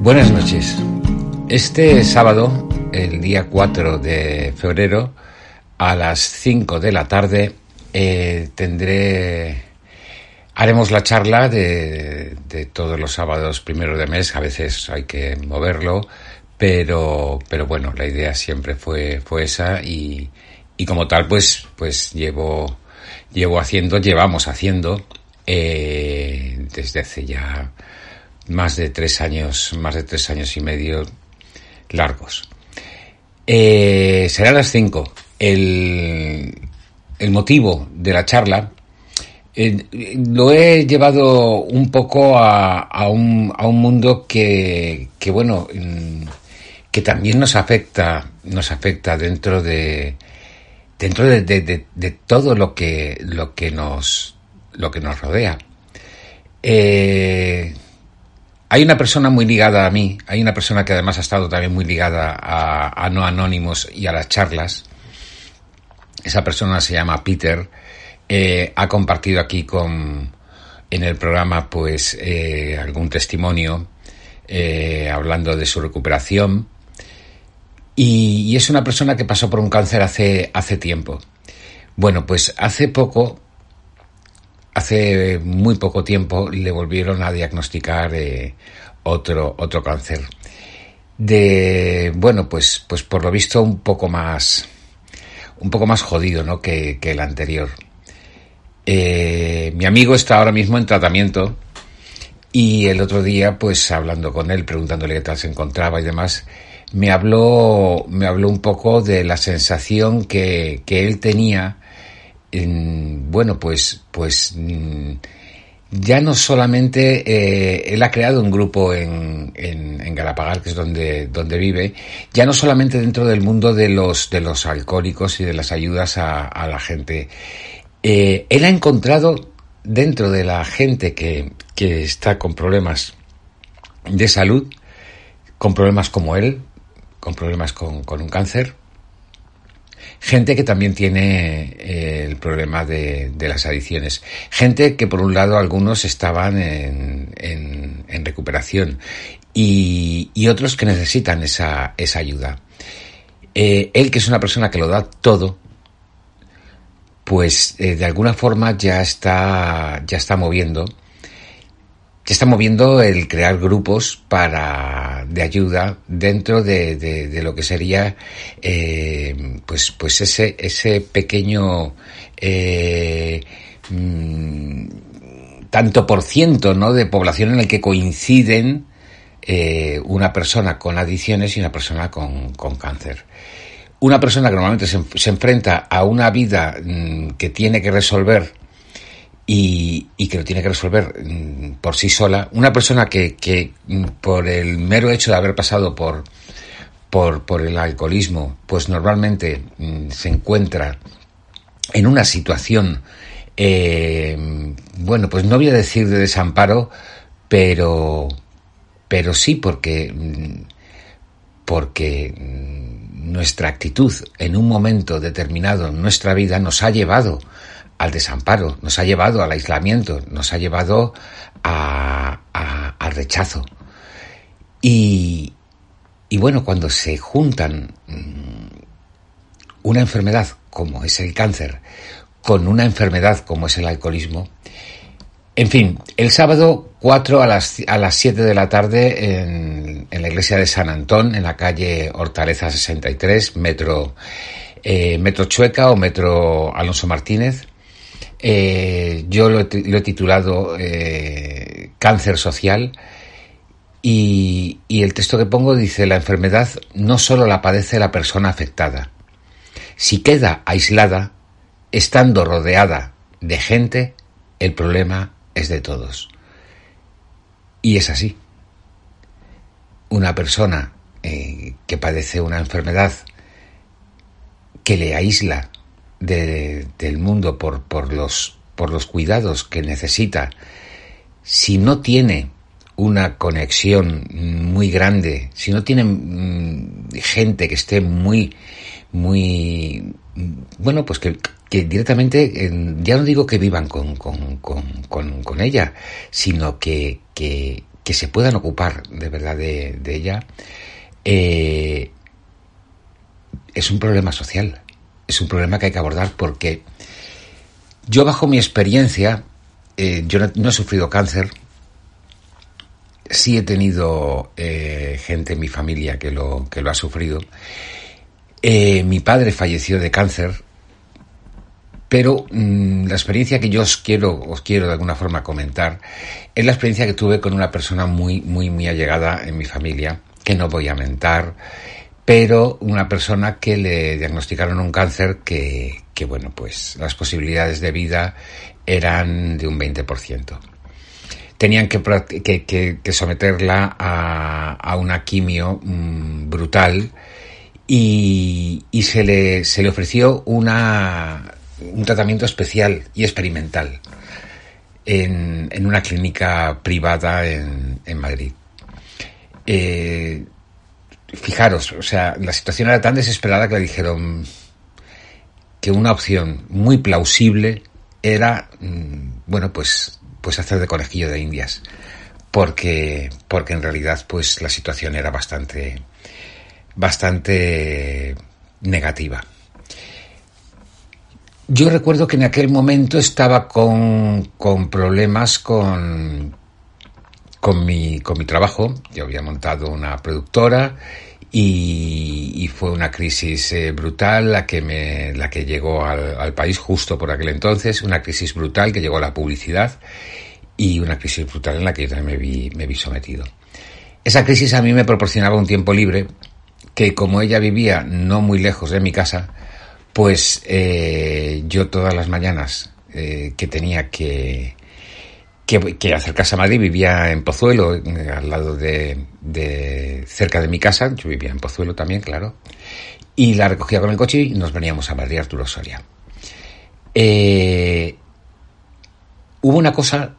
Buenas noches. Este sábado, el día 4 de febrero, a las 5 de la tarde, eh, tendré. Haremos la charla de, todos los sábados primero de mes. A veces hay que moverlo, pero, pero bueno, la idea siempre fue, fue esa y, y como tal, pues, pues llevo llevo haciendo, llevamos haciendo eh, desde hace ya más de tres años, más de tres años y medio largos. Eh, será a las cinco. El, el motivo de la charla eh, lo he llevado un poco a, a, un, a un mundo que, que, bueno, mm, que también nos afecta, nos afecta dentro de, dentro de, todo lo que, lo que nos, lo que nos rodea. Eh, hay una persona muy ligada a mí, hay una persona que además ha estado también muy ligada a, No Anónimos y a las charlas. Esa persona se llama Peter. Eh, ha compartido aquí con, en el programa pues eh, algún testimonio hablando de su recuperación y, es una persona que pasó por un cáncer hace, hace tiempo. Bueno, pues hace poco, hace muy poco tiempo, le volvieron a diagnosticar eh, otro, otro cáncer. De, bueno, pues, pues por lo visto un poco más, un poco más jodido, ¿no? Que, que el anterior. Eh, mi amigo está ahora mismo en tratamiento y el otro día, pues hablando con él, preguntándole qué tal se encontraba y demás, me habló, me habló un poco de la sensación que, que él tenía, en, bueno, pues, pues, mm, ya no solamente eh, él ha creado un grupo en, en, en, Galapagar, que es donde, donde vive, ya no solamente dentro del mundo de los, de los alcohólicos y de las ayudas a, a la gente. Eh, él ha encontrado dentro de la gente que, que está con problemas de salud, con problemas como él, con problemas con, un cáncer, gente que también tiene eh, el problema de, las adicciones, gente que por un lado algunos estaban en, en, recuperación y, otros que necesitan esa, esa ayuda. Eh, él, que es una persona que lo da todo, pues eh, de alguna forma ya está, ya está moviendo se está moviendo el crear grupos para de ayuda dentro de, de, lo que sería eh, pues pues ese ese pequeño eh, mm, tanto por ciento no de población en el que coinciden eh, una persona con adicciones y una persona con, con cáncer. Una persona que normalmente se, se enfrenta a una vida mm, que tiene que resolver y, que lo tiene que resolver mm, por sí sola. Una persona que, que mm, por el mero hecho de haber pasado por, por, por el alcoholismo, pues normalmente mm, se encuentra en una situación, eh, bueno, pues no voy a decir de desamparo, pero, pero sí porque, porque nuestra actitud en un momento determinado en nuestra vida nos ha llevado al desamparo, nos ha llevado al aislamiento, nos ha llevado a, al rechazo. Y, y bueno, cuando se juntan mm, una enfermedad como es el cáncer con una enfermedad como es el alcoholismo, en fin, el sábado 4 a las, a las 7 de la tarde en, la iglesia de San Antón, en la calle Hortaleza 63, metro, eh, metro Chueca o metro Alonso Martínez, eh, yo lo, he titulado eh, Cáncer Social y, el texto que pongo dice, la enfermedad no solo la padece la persona afectada. Si queda aislada, estando rodeada de gente, el problema es de todos. Y es así. Una persona eh, que padece una enfermedad que le aísla del mundo por, por, los, por los cuidados que necesita, si no tiene una conexión muy grande, si no tiene mm, gente que esté muy, muy, bueno, pues que, que directamente, ya no digo que vivan con, con, con, con ella, sino que, que, que, se puedan ocupar de verdad de, de ella, eh, es un problema social, es un problema que hay que abordar porque yo bajo mi experiencia, eh, yo no, he sufrido cáncer, sí he tenido eh, gente en mi familia que lo, que lo ha sufrido. mi padre falleció de cáncer pero mm, la experiencia que yo os quiero, os quiero de alguna forma comentar es la experiencia que tuve con una persona muy, muy, muy allegada en mi familia, que no voy a mentar, pero una persona que le diagnosticaron un cáncer que, que bueno, pues las posibilidades de vida eran de un 20%. Tenían que, que, someterla a, a, una quimio mm, brutal y, y se, le, se le ofreció una un tratamiento especial y experimental en, en una clínica privada en, en Madrid. Eh, fijaros, o sea, la situación era tan desesperada que le dijeron que una opción muy plausible era, mm, bueno, pues, pues hacer de conejillo de indias, porque, porque en realidad, pues la situación era bastante, bastante negativa. Yo recuerdo que en aquel momento estaba con, con problemas con, con, mi, con mi trabajo. Yo había montado una productora y, fue una crisis eh, brutal la que, me, la que llegó al, al, país justo por aquel entonces, una crisis brutal que llegó a la publicidad y una crisis brutal en la que yo también me vi, me vi sometido. Esa crisis a mí me proporcionaba un tiempo libre que como ella vivía no muy lejos de mi casa, pues eh, yo todas las mañanas eh, que tenía que, que, que, a Madrid, vivía en Pozuelo, eh, al lado de, de, cerca de mi casa, yo vivía en Pozuelo también, claro, y la recogía con el coche y nos veníamos a Madrid, Arturo Soria. Eh, hubo una cosa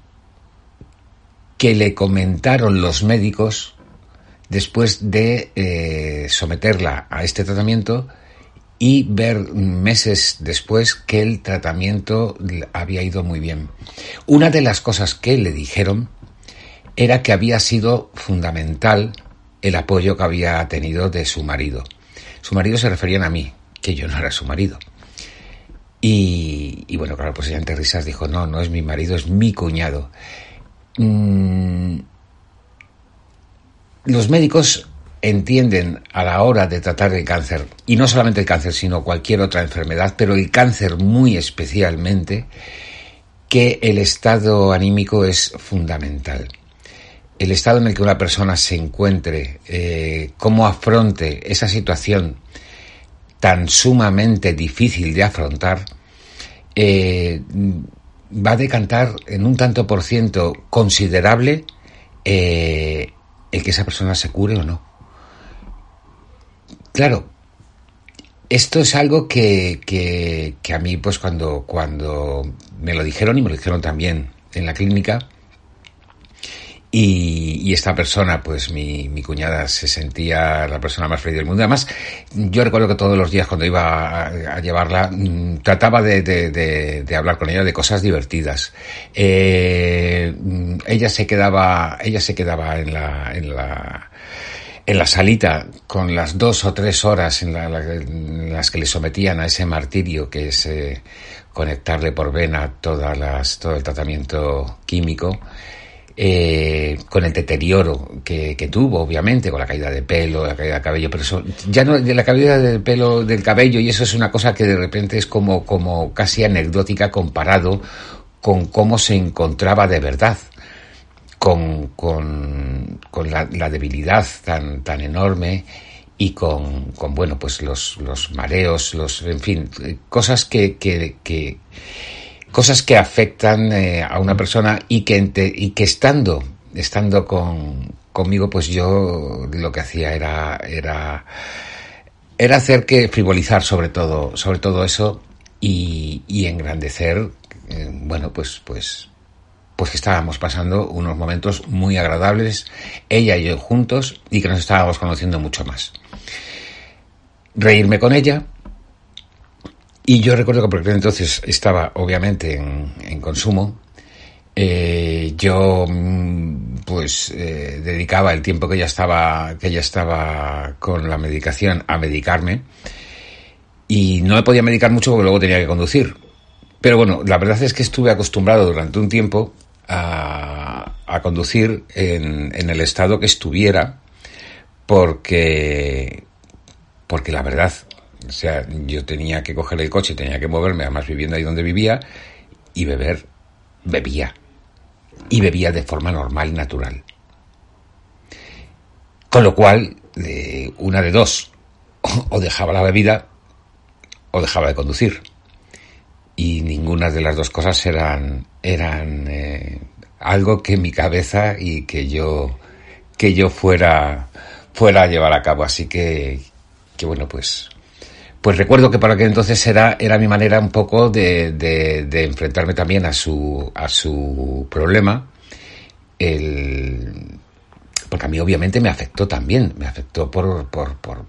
que le comentaron los médicos después de eh, someterla a este tratamiento, y ver meses después que el tratamiento había ido muy bien. Una de las cosas que le dijeron era que había sido fundamental el apoyo que había tenido de su marido. Su marido se referían a mí, que yo no era su marido. Y, bueno, claro, pues ella entre risas dijo, no, no es mi marido, es mi cuñado. Mm, los médicos entienden a la hora de tratar el cáncer, y no solamente el cáncer, sino cualquier otra enfermedad, pero el cáncer muy especialmente, que el estado anímico es fundamental. El estado en el que una persona se encuentre, eh, cómo afronte esa situación tan sumamente difícil de afrontar, eh, va a decantar en un tanto por ciento considerable eh, el que esa persona se cure o no. Claro, esto es algo que, que, a mí, pues cuando, cuando me lo dijeron y me lo dijeron también en la clínica, y, esta persona, pues mi, mi, cuñada se sentía la persona más feliz del mundo. Además, yo recuerdo que todos los días cuando iba a, llevarla, mmm, trataba de, hablar con ella de cosas divertidas. Eh, ella se quedaba, ella se quedaba en la, en la, en la salita, con las dos o tres horas en, la, en las que le sometían a ese martirio que es eh, conectarle por vena todas las, todo el tratamiento químico, eh, con el deterioro que, que, tuvo, obviamente, con la caída de pelo, la caída de cabello, pero eso, ya no, de la caída del pelo, del cabello, y eso es una cosa que de repente es como, como casi anecdótica comparado con cómo se encontraba de verdad con, con, con la, la, debilidad tan, tan enorme y con, con bueno, pues los, los mareos, los, en fin, cosas que, que, que, cosas que afectan eh, a una persona y que, y que estando, estando con, conmigo, pues yo lo que hacía era, era, era hacer que frivolizar sobre todo, sobre todo eso y, y engrandecer, eh, bueno, pues, pues, pues que estábamos pasando unos momentos muy agradables, ella y yo juntos, y que nos estábamos conociendo mucho más. Reírme con ella, y yo recuerdo que por entonces estaba obviamente en, consumo. Eh, yo mm, pues eh, dedicaba el tiempo que ella estaba que ella estaba con la medicación a medicarme y no me podía medicar mucho porque luego tenía que conducir. Pero bueno, la verdad es que estuve acostumbrado durante un tiempo a, conducir en, el estado que estuviera porque porque la verdad o sea, yo tenía que coger el coche, tenía que moverme, además viviendo ahí donde vivía, y beber, bebía. Y bebía de forma normal y natural. Con lo cual, una de dos, o dejaba la bebida o dejaba de conducir. Y ninguna de las dos cosas eran, eran eh, algo que mi cabeza y que yo, que yo fuera, fuera a llevar a cabo. Así que, que bueno, pues pues recuerdo que para aquel entonces era, era mi manera un poco de, de, enfrentarme también a su, a su problema. El, porque a mí obviamente me afectó también, me afectó por, por, por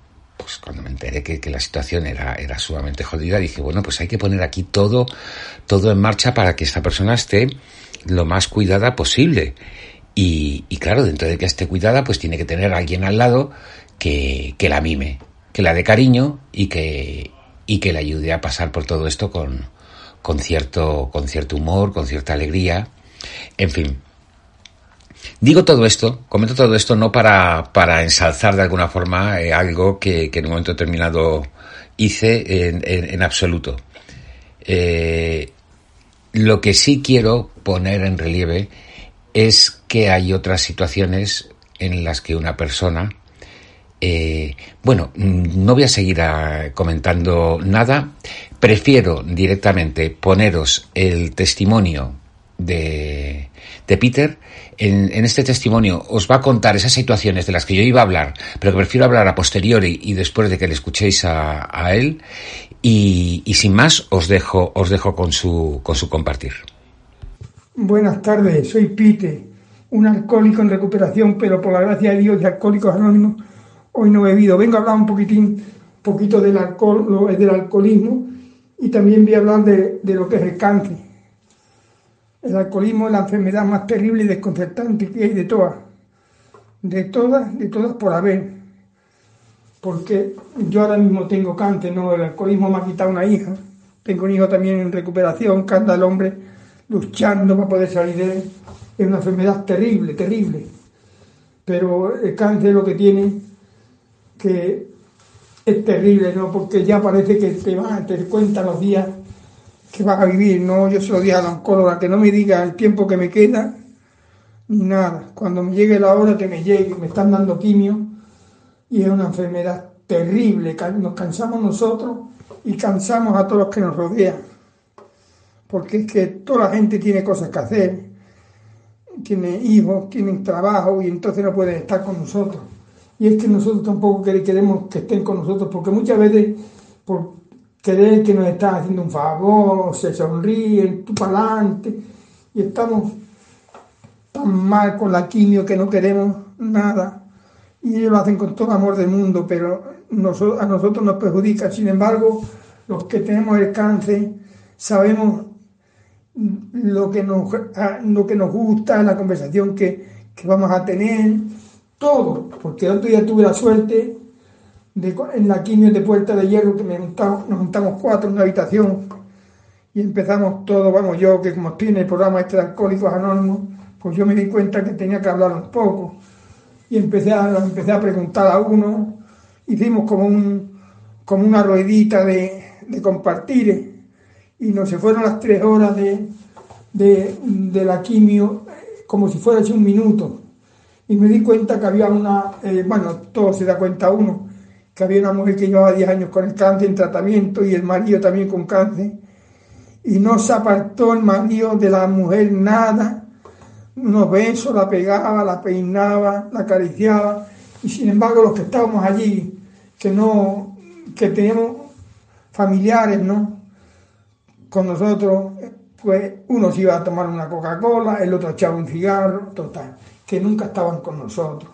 pues cuando me enteré que, que, la situación era, era sumamente jodida, dije, bueno, pues hay que poner aquí todo, todo en marcha para que esta persona esté lo más cuidada posible. Y, y claro, dentro de que esté cuidada, pues tiene que tener a alguien al lado que, que la mime, que la dé cariño y que, y que le ayude a pasar por todo esto con, con, cierto, con cierto humor, con cierta alegría. En fin. Digo todo esto, comento todo esto no para, para ensalzar de alguna forma eh, algo que, en un momento determinado hice en, absoluto. Eh, lo que sí quiero poner en relieve es que hay otras situaciones en las que una persona eh, bueno, no voy a seguir ah, comentando nada. Prefiero directamente poneros el testimonio de, de Peter. En, este testimonio os va a contar esas situaciones de las que yo iba a hablar, pero que prefiero hablar a posteriori y después de que le escuchéis a, a él. Y, y, sin más, os dejo, os dejo con su, con su compartir. Buenas tardes, soy Peter, un alcohólico en recuperación, pero por la gracia de Dios de Alcohólicos Anónimos hoy no he bebido. Vengo a hablar un poquitín, poquito del alcohol, del alcoholismo y también voy a hablar de, lo que es el cáncer. El alcoholismo es la enfermedad más terrible y desconcertante que hay de todas. De todas, de todas por haber. Porque yo ahora mismo tengo cáncer, ¿no? El alcoholismo me ha quitado una hija. Tengo un hijo también en recuperación, que anda el hombre luchando para poder salir de él. Es una enfermedad terrible, terrible. Pero el cáncer lo que tiene que es terrible, ¿no? Porque ya parece que te van a tener cuenta los días que vas a vivir, ¿no? Yo se lo dije a la oncóloga, que no me diga el tiempo que me queda, ni nada. Cuando me llegue la hora que me llegue, me están dando quimio, y es una enfermedad terrible, nos cansamos nosotros y cansamos a todos los que nos rodean. Porque es que toda la gente tiene cosas que hacer, tiene hijos, tienen trabajo y entonces no pueden estar con nosotros y es que nosotros tampoco queremos que estén con nosotros, porque muchas veces por querer que nos están haciendo un favor, se sonríen, tú para adelante, y estamos tan mal con la quimio que no queremos nada, y ellos lo hacen con todo amor del mundo, pero a nosotros nos perjudica. Sin embargo, los que tenemos el cáncer sabemos lo que nos, lo que nos gusta, la conversación que, que vamos a tener, todo, porque el otro día tuve la suerte en la quimio de Puerta de Hierro que me juntamos, nos juntamos cuatro en una habitación y empezamos todo, vamos, yo que como estoy en el programa este de Alcohólicos Anónimos, pues yo me di cuenta que tenía que hablar un poco y empecé a, empecé a preguntar a uno, hicimos como, un, como una ruedita de, de compartir y nos se fueron las tres horas de, de, la quimio como si fuera un minuto. Y me di cuenta que había una, eh, bueno, todo se da cuenta uno, que había una mujer que llevaba 10 años con el cáncer en tratamiento y el marido también con cáncer. y no se apartó el marido de la mujer nada, unos besos, la pegaba, la peinaba, la acariciaba, y sin embargo los que estábamos allí, que no, que teníamos familiares, ¿no? Con nosotros, pues uno se iba a tomar una Coca-Cola, el otro echaba un cigarro, total, que nunca estaban con nosotros.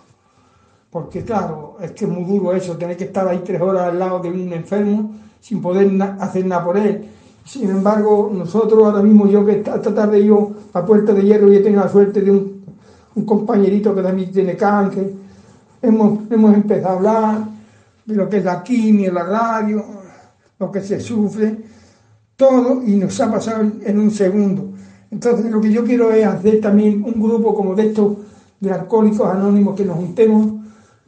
Porque claro, es que es muy duro eso, tener que estar ahí tres horas al lado de un enfermo sin poder hacer nada por él. Sin embargo, nosotros ahora mismo, yo que esta, tarde yo a Puerta de Hierro, yo tengo la suerte de un, compañerito que también tiene cáncer, hemos, hemos empezado a hablar de lo que es la quimio, la radio, lo que se sufre, todo, y nos ha pasado en, un segundo. Entonces, lo que yo quiero es hacer también un grupo como de estos de alcohólicos anónimos que nos juntemos,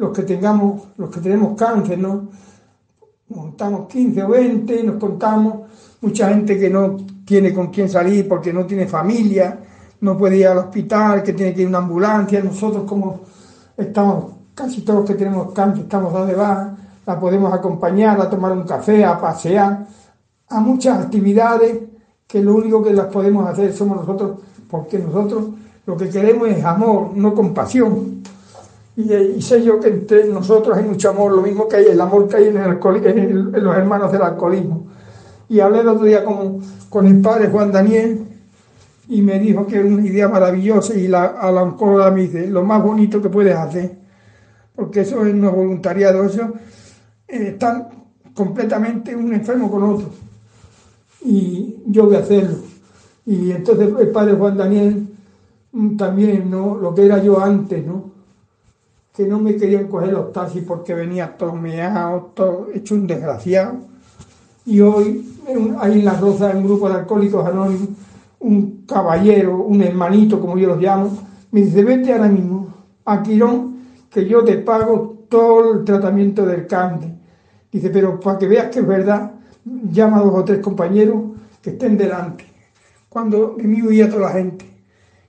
los que tengamos, los que tenemos cáncer, ¿no? Montamos 15 o 20, nos contamos, mucha gente que no tiene con quién salir porque no tiene familia, no puede ir al hospital, que tiene que ir a una ambulancia, nosotros como estamos, casi todos que tenemos cáncer, estamos donde va, la podemos acompañar a tomar un café, a pasear, a muchas actividades que lo único que las podemos hacer somos nosotros, porque nosotros lo que queremos es amor, no compasión. Y, sé yo que entre nosotros hay mucho amor, lo mismo que hay el amor que hay en, los hermanos del alcoholismo. Y hablé el otro día con, con el padre Juan Daniel y me dijo que es una idea maravillosa y la, a la oncóloga me dice, lo más bonito que puedes hacer, porque eso es no voluntariado, eso estar completamente un enfermo con otro. Y yo voy a hacerlo. Y entonces el padre Juan Daniel mm, también, ¿no? Lo que era yo antes, ¿no? Que no me querían coger los taxis porque venía todo todo hecho un desgraciado. Y hoy hay en la Roza, un grupo de alcohólicos anónimos, un caballero, un hermanito, como yo los llamo, me dice, vete ahora mismo a Quirón, que yo te pago todo el tratamiento del cáncer Dice, pero para que veas que es verdad, llama a dos o tres compañeros que estén delante. Cuando de mí huía toda la gente.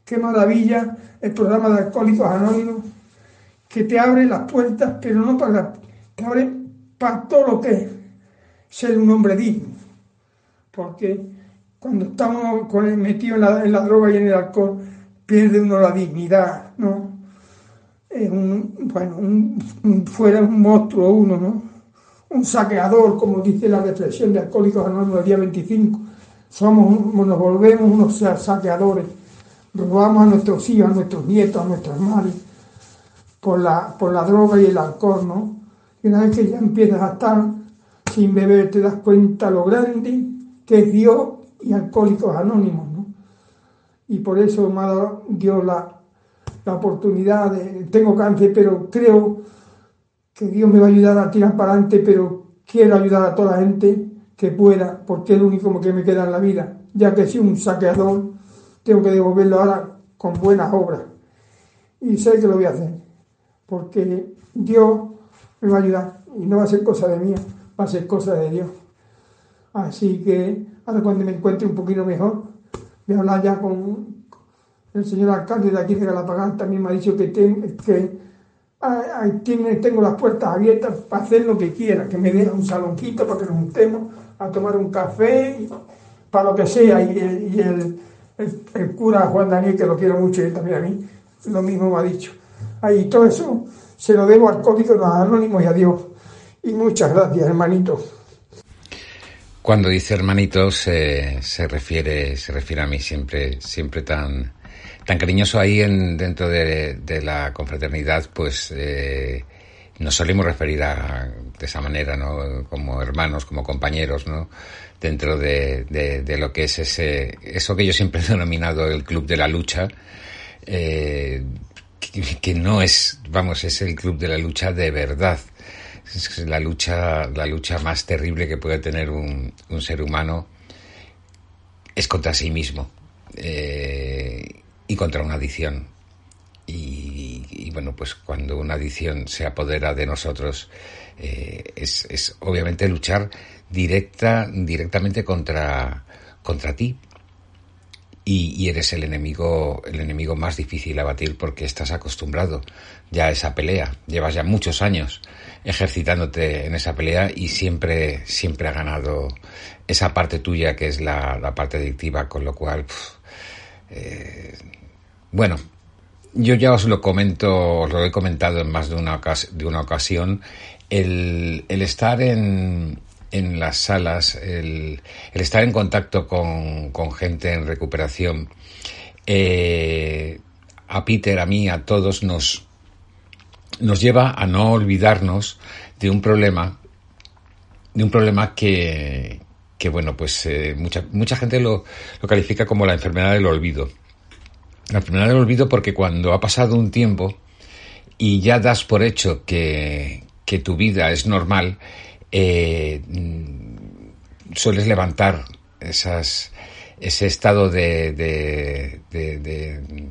Qué maravilla el programa de Alcohólicos Anónimos, que te abre las puertas, pero no para te abre para todo lo que es ser un hombre digno. Porque cuando estamos metidos en la, droga y en el alcohol, pierde uno la dignidad, ¿no? Es un, bueno, un, fuera un monstruo uno, ¿no? un saqueador, como dice la reflexión de Alcohólicos Anónimos del día 25. Somos, nos volvemos unos saqueadores. Robamos a nuestros hijos, a nuestros nietos, a nuestras madres por la, por la droga y el alcohol, ¿no? Y una vez que ya empiezas a estar sin beber, te das cuenta lo grande que es Dios y Alcohólicos Anónimos, ¿no? Y por eso me ha dado Dios la, la oportunidad de... Tengo cáncer, pero creo que Dios me va a ayudar a tirar para adelante, pero quiero ayudar a toda la gente que pueda, porque es lo único que me queda en la vida. Ya que soy un saqueador, tengo que devolverlo ahora con buenas obras. Y sé que lo voy a hacer, porque Dios me va a ayudar y no va a ser cosa de mí, va a ser cosa de Dios. Así que ahora cuando me encuentre un poquito mejor, voy a hablar ya con el señor alcalde de aquí de Galapagán, también me ha dicho que, tengo las puertas abiertas para hacer lo que quiera, que me dé un saloncito para que nos juntemos a tomar un café, para lo que sea. Y, el, el, cura Juan Daniel, que lo quiero mucho y también a mí, lo mismo me ha dicho. Ahí todo eso se lo debo al Código de los Anónimos y a Dios. Y muchas gracias, hermanito. Cuando dice hermanito se, se refiere se refiere a mí siempre siempre tan tan cariñoso ahí en, dentro de, la confraternidad, pues eh, nos solemos referir a, de esa manera, ¿no? Como hermanos, como compañeros, ¿no? Dentro de, de, lo que es ese, eso que yo siempre he denominado el club de la lucha, eh, que, no es, vamos, es el club de la lucha de verdad. Es la lucha, la lucha más terrible que puede tener un, un ser humano es contra sí mismo. Eh, y contra una adicción. Y, bueno, pues cuando una adicción se apodera de nosotros, eh, es, es, obviamente luchar directa, directamente contra, contra ti. Y, eres el enemigo, el enemigo más difícil a batir porque estás acostumbrado ya a esa pelea. Llevas ya muchos años ejercitándote en esa pelea y siempre, siempre ha ganado esa parte tuya que es la, parte adictiva, con lo cual, eh, bueno, yo ya os lo comento, os lo he comentado en más de una, de una ocasión, el, el estar en, en las salas, el, estar en contacto con, gente en recuperación, eh, a Peter, a mí, a todos nos, nos lleva a no olvidarnos de un problema, de un problema que, que bueno, pues eh, mucha, mucha gente lo, lo califica como la enfermedad del olvido. La enfermedad del olvido porque cuando ha pasado un tiempo y ya das por hecho que, que tu vida es normal, eh, sueles levantar esas, ese estado de,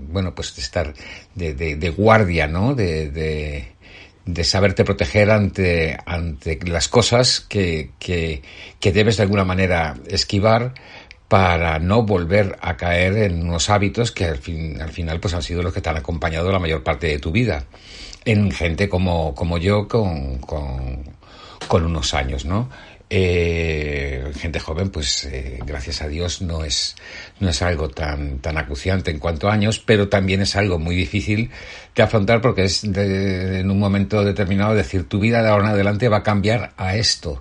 bueno, pues de estar de, guardia, ¿no? De, saberte proteger ante, ante las cosas que, que, debes de alguna manera esquivar para no volver a caer en unos hábitos que al, fin, al final pues han sido los que te han acompañado la mayor parte de tu vida. En gente como, como yo, con, con unos años, ¿no? Eh, gente joven, pues eh, gracias a Dios no es, no es algo tan, tan acuciante en cuanto a años, pero también es algo muy difícil de afrontar porque es en un momento determinado decir tu vida de ahora en adelante va a cambiar a esto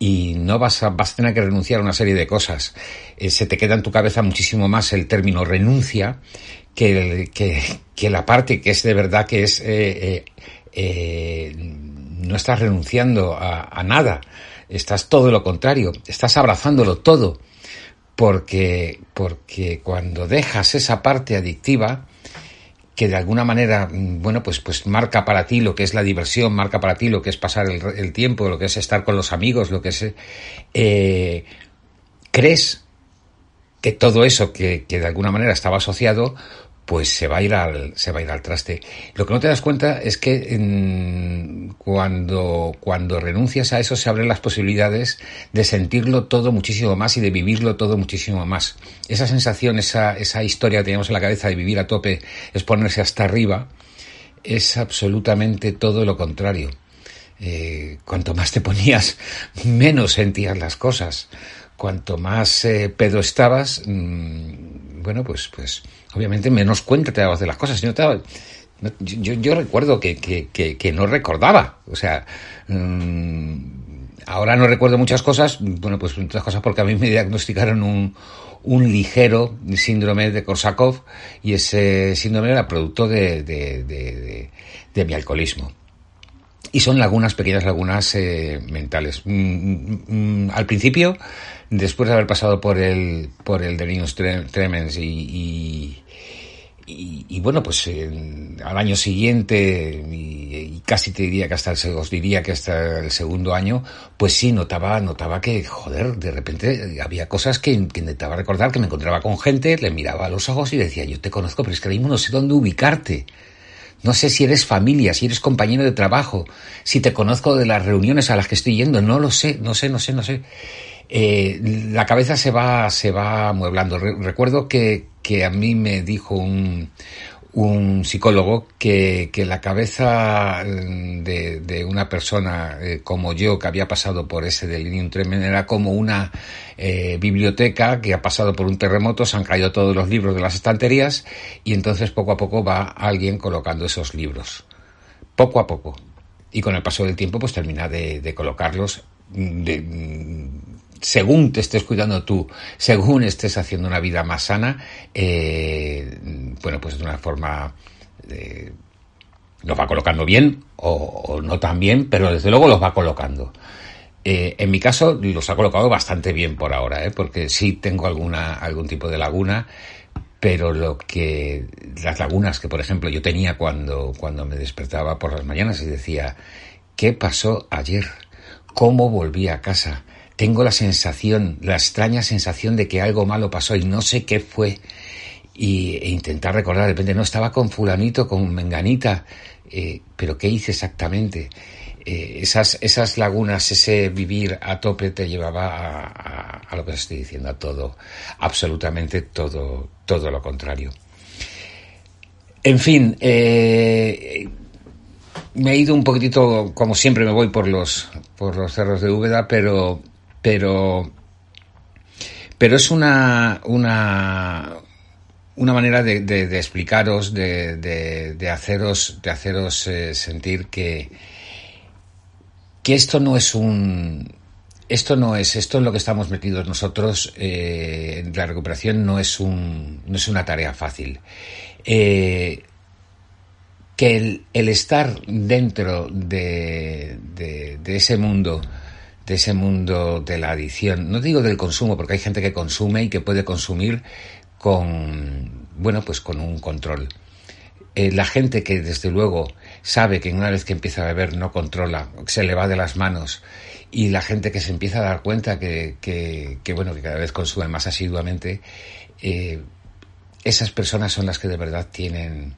y no vas a, vas a tener que renunciar a una serie de cosas. Eh, se te queda en tu cabeza muchísimo más el término renuncia que, que, que la parte que es de verdad que es eh, no estás renunciando a, nada, estás todo lo contrario, estás abrazándolo todo, porque, porque cuando dejas esa parte adictiva, que de alguna manera, mm, bueno, pues, pues marca para ti lo que es la diversión, marca para ti lo que es pasar el, tiempo, lo que es estar con los amigos, lo que es... Eh, crees que todo eso que, que de alguna manera estaba asociado, pues se va a ir al, se va a ir al traste. Lo que no te das cuenta es que cuando, cuando renuncias a eso se abren las posibilidades de sentirlo todo muchísimo más y de vivirlo todo muchísimo más. Esa sensación, esa, esa historia que teníamos en la cabeza de vivir a tope, es ponerse hasta arriba, es absolutamente todo lo contrario. Eh, cuanto más te ponías, menos sentías las cosas. Cuanto más eh, pedo estabas, mm, bueno, pues, pues, obviamente menos cuenta te dabas de las cosas. Yo, recuerdo que, que, que, no recordaba, o sea, mm, ahora no recuerdo muchas cosas, bueno, pues muchas cosas porque a mí me diagnosticaron un, un ligero síndrome de Korsakov y ese síndrome era producto de, de, mi alcoholismo. Y son lagunas, pequeñas lagunas eh, mentales. Mm, al principio, después de haber pasado por el, por el Linus Tremens y, y, bueno, pues al año siguiente, y, casi te diría que hasta el, os diría que hasta el segundo año, pues sí, notaba, notaba que, joder, de repente había cosas que, intentaba recordar, que me encontraba con gente, le miraba a los ojos y decía, yo te conozco, pero es que ahora mismo no sé dónde ubicarte. No sé si eres familia, si eres compañero de trabajo, si te conozco de las reuniones a las que estoy yendo, no lo sé, no sé, no sé, no sé. Eh, la cabeza se va, se va amueblando. recuerdo que, que a mí me dijo un, un psicólogo que, que, la cabeza mm, de, de una persona eh, como yo que había pasado por ese delirium tremendo era como una eh, biblioteca que ha pasado por un terremoto, se han caído todos los libros de las estanterías y entonces poco a poco va alguien colocando esos libros. Poco a poco. Y con el paso del tiempo pues termina de, colocarlos mm, mm, según te estés cuidando tú, según estés haciendo una vida más sana, eh, bueno, pues de una forma eh, los va colocando bien o, no tan bien, pero desde luego los va colocando. Eh, en mi caso los ha colocado bastante bien por ahora, ¿eh? porque sí tengo alguna, algún tipo de laguna, pero lo que las lagunas que por ejemplo yo tenía cuando, cuando me despertaba por las mañanas y decía, ¿qué pasó ayer? ¿Cómo volví a casa? Tengo la sensación, la extraña sensación de que algo malo pasó y no sé qué fue. Y, e intentar recordar, de repente no estaba con fulanito, con menganita, eh, pero ¿qué hice exactamente? eh, esas, esas lagunas, ese vivir a tope te llevaba a, lo que estoy diciendo, a todo, absolutamente todo, todo lo contrario. En fin, eh, me he ido un poquitito, como siempre me voy por los, por los cerros de Úbeda, pero, pero, pero es una, una, una manera de, explicaros, de, de, haceros, de haceros eh, sentir que, que esto no es un, esto no es, esto es lo que estamos metidos nosotros, eh, la recuperación no es un, no es una tarea fácil. Eh, que el, estar dentro de, de, de, ese mundo, de ese mundo de la adicción, no digo del consumo, porque hay gente que consume y que puede consumir con, bueno, pues con un control. Eh, la gente que desde luego sabe que una vez que empieza a beber no controla, se le va de las manos, y la gente que se empieza a dar cuenta que, que, bueno, que cada vez consume más asiduamente, eh, esas personas son las que de verdad tienen,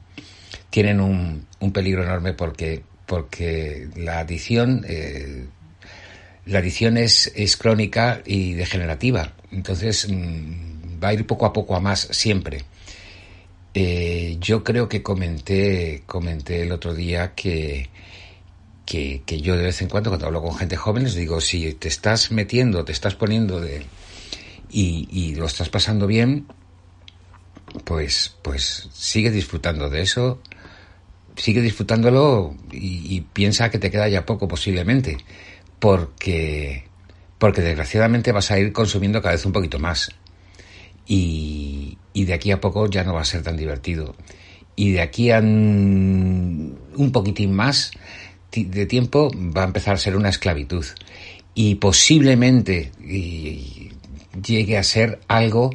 tienen un, un peligro enorme porque, porque la adicción, eh, la adicción es, es crónica y degenerativa. Entonces, mm, va a ir poco a poco a más siempre. Eh, yo creo que comenté, comenté el otro día que, que, yo de vez en cuando cuando hablo con gente joven les digo, si te estás metiendo, te estás poniendo de y, y lo estás pasando bien, pues, pues sigue disfrutando de eso, sigue disfrutándolo y, piensa que te queda ya poco posiblemente, porque, porque desgraciadamente vas a ir consumiendo cada vez un poquito más y, de aquí a poco ya no va a ser tan divertido. Y de aquí a un poquitín más de tiempo va a empezar a ser una esclavitud. Y posiblemente llegue a ser algo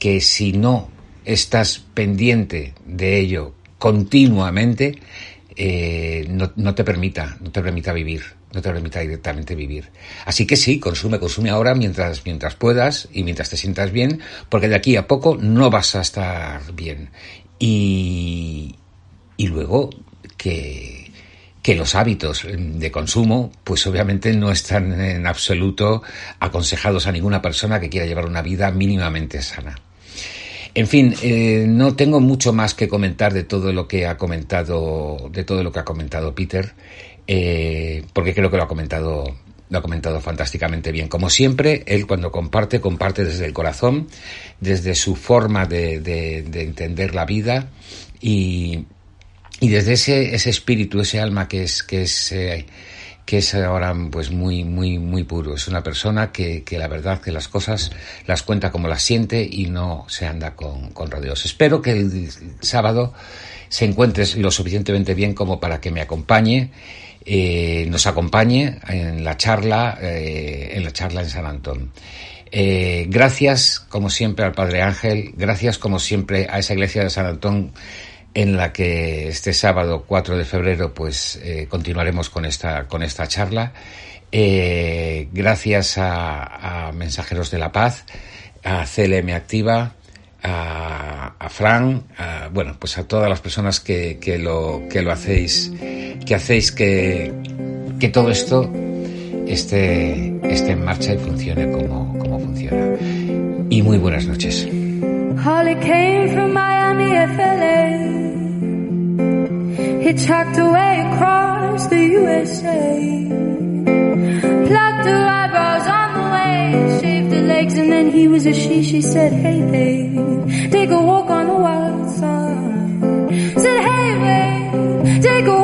que si no estás pendiente de ello continuamente, eh, no, te permita, no te permita vivir no te permita directamente vivir. Así que sí, consume, consume ahora mientras, mientras puedas y mientras te sientas bien, porque de aquí a poco no vas a estar bien. Y, y luego que, que los hábitos de consumo, pues obviamente no están en absoluto aconsejados a ninguna persona que quiera llevar una vida mínimamente sana. En fin, eh, no tengo mucho más que comentar de todo lo que ha comentado, de todo lo que ha comentado Peter eh, porque creo que lo ha comentado lo ha comentado fantásticamente bien. Como siempre, él cuando comparte, comparte desde el corazón, desde su forma de, de, entender la vida y, y desde ese, ese espíritu, ese alma que es, que es, eh, que es ahora pues muy, muy, muy puro. Es una persona que, que, la verdad que las cosas las cuenta como las siente y no se anda con, con rodeos. Espero que el sábado se encuentre lo suficientemente bien como para que me acompañe eh, nos acompañe en la charla, eh, en la charla en San Antón. Eh, gracias, como siempre, al Padre Ángel, gracias, como siempre, a esa iglesia de San Antón en la que este sábado 4 de febrero pues continuaremos con esta, con esta charla. Gracias a, a, Mensajeros de la Paz, a CLM Activa, a, a Fran, bueno, pues a todas las personas que, que, lo, que lo hacéis, que hacéis que, que todo esto esté, esté en marcha y funcione como, como funciona. Y muy buenas noches. Shaved her legs, and then he was a she. She said, Hey, babe, take a walk on the wild side. Said, Hey, babe, take a